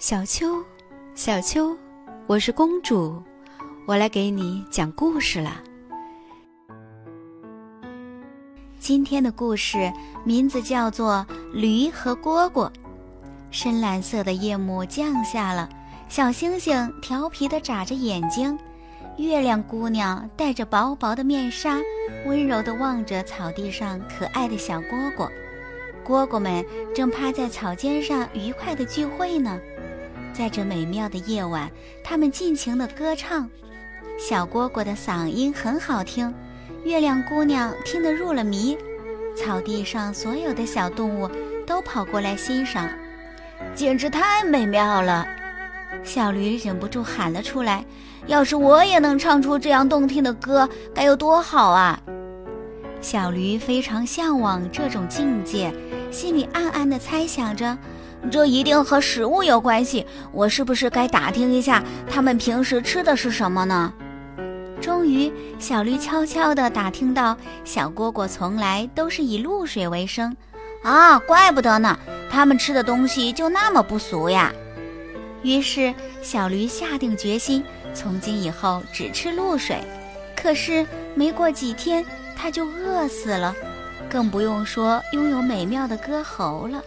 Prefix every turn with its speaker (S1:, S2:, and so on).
S1: 小秋，小秋，我是公主，我来给你讲故事了。今天的故事名字叫做《驴和蝈蝈》。深蓝色的夜幕降下了，小星星调皮地眨着眼睛，月亮姑娘戴着薄薄的面纱，温柔地望着草地上可爱的小蝈蝈。蝈蝈们正趴在草尖上愉快地聚会呢。在这美妙的夜晚，他们尽情地歌唱。小蝈蝈的嗓音很好听，月亮姑娘听得入了迷。草地上所有的小动物都跑过来欣赏，简直太美妙了。小驴忍不住喊了出来：“要是我也能唱出这样动听的歌，该有多好啊！”小驴非常向往这种境界，心里暗暗地猜想着。这一定和食物有关系，我是不是该打听一下他们平时吃的是什么呢？终于，小驴悄悄地打听到，小蝈蝈从来都是以露水为生。啊，怪不得呢，他们吃的东西就那么不俗呀。于是，小驴下定决心，从今以后只吃露水。可是，没过几天，它就饿死了，更不用说拥有美妙的歌喉了。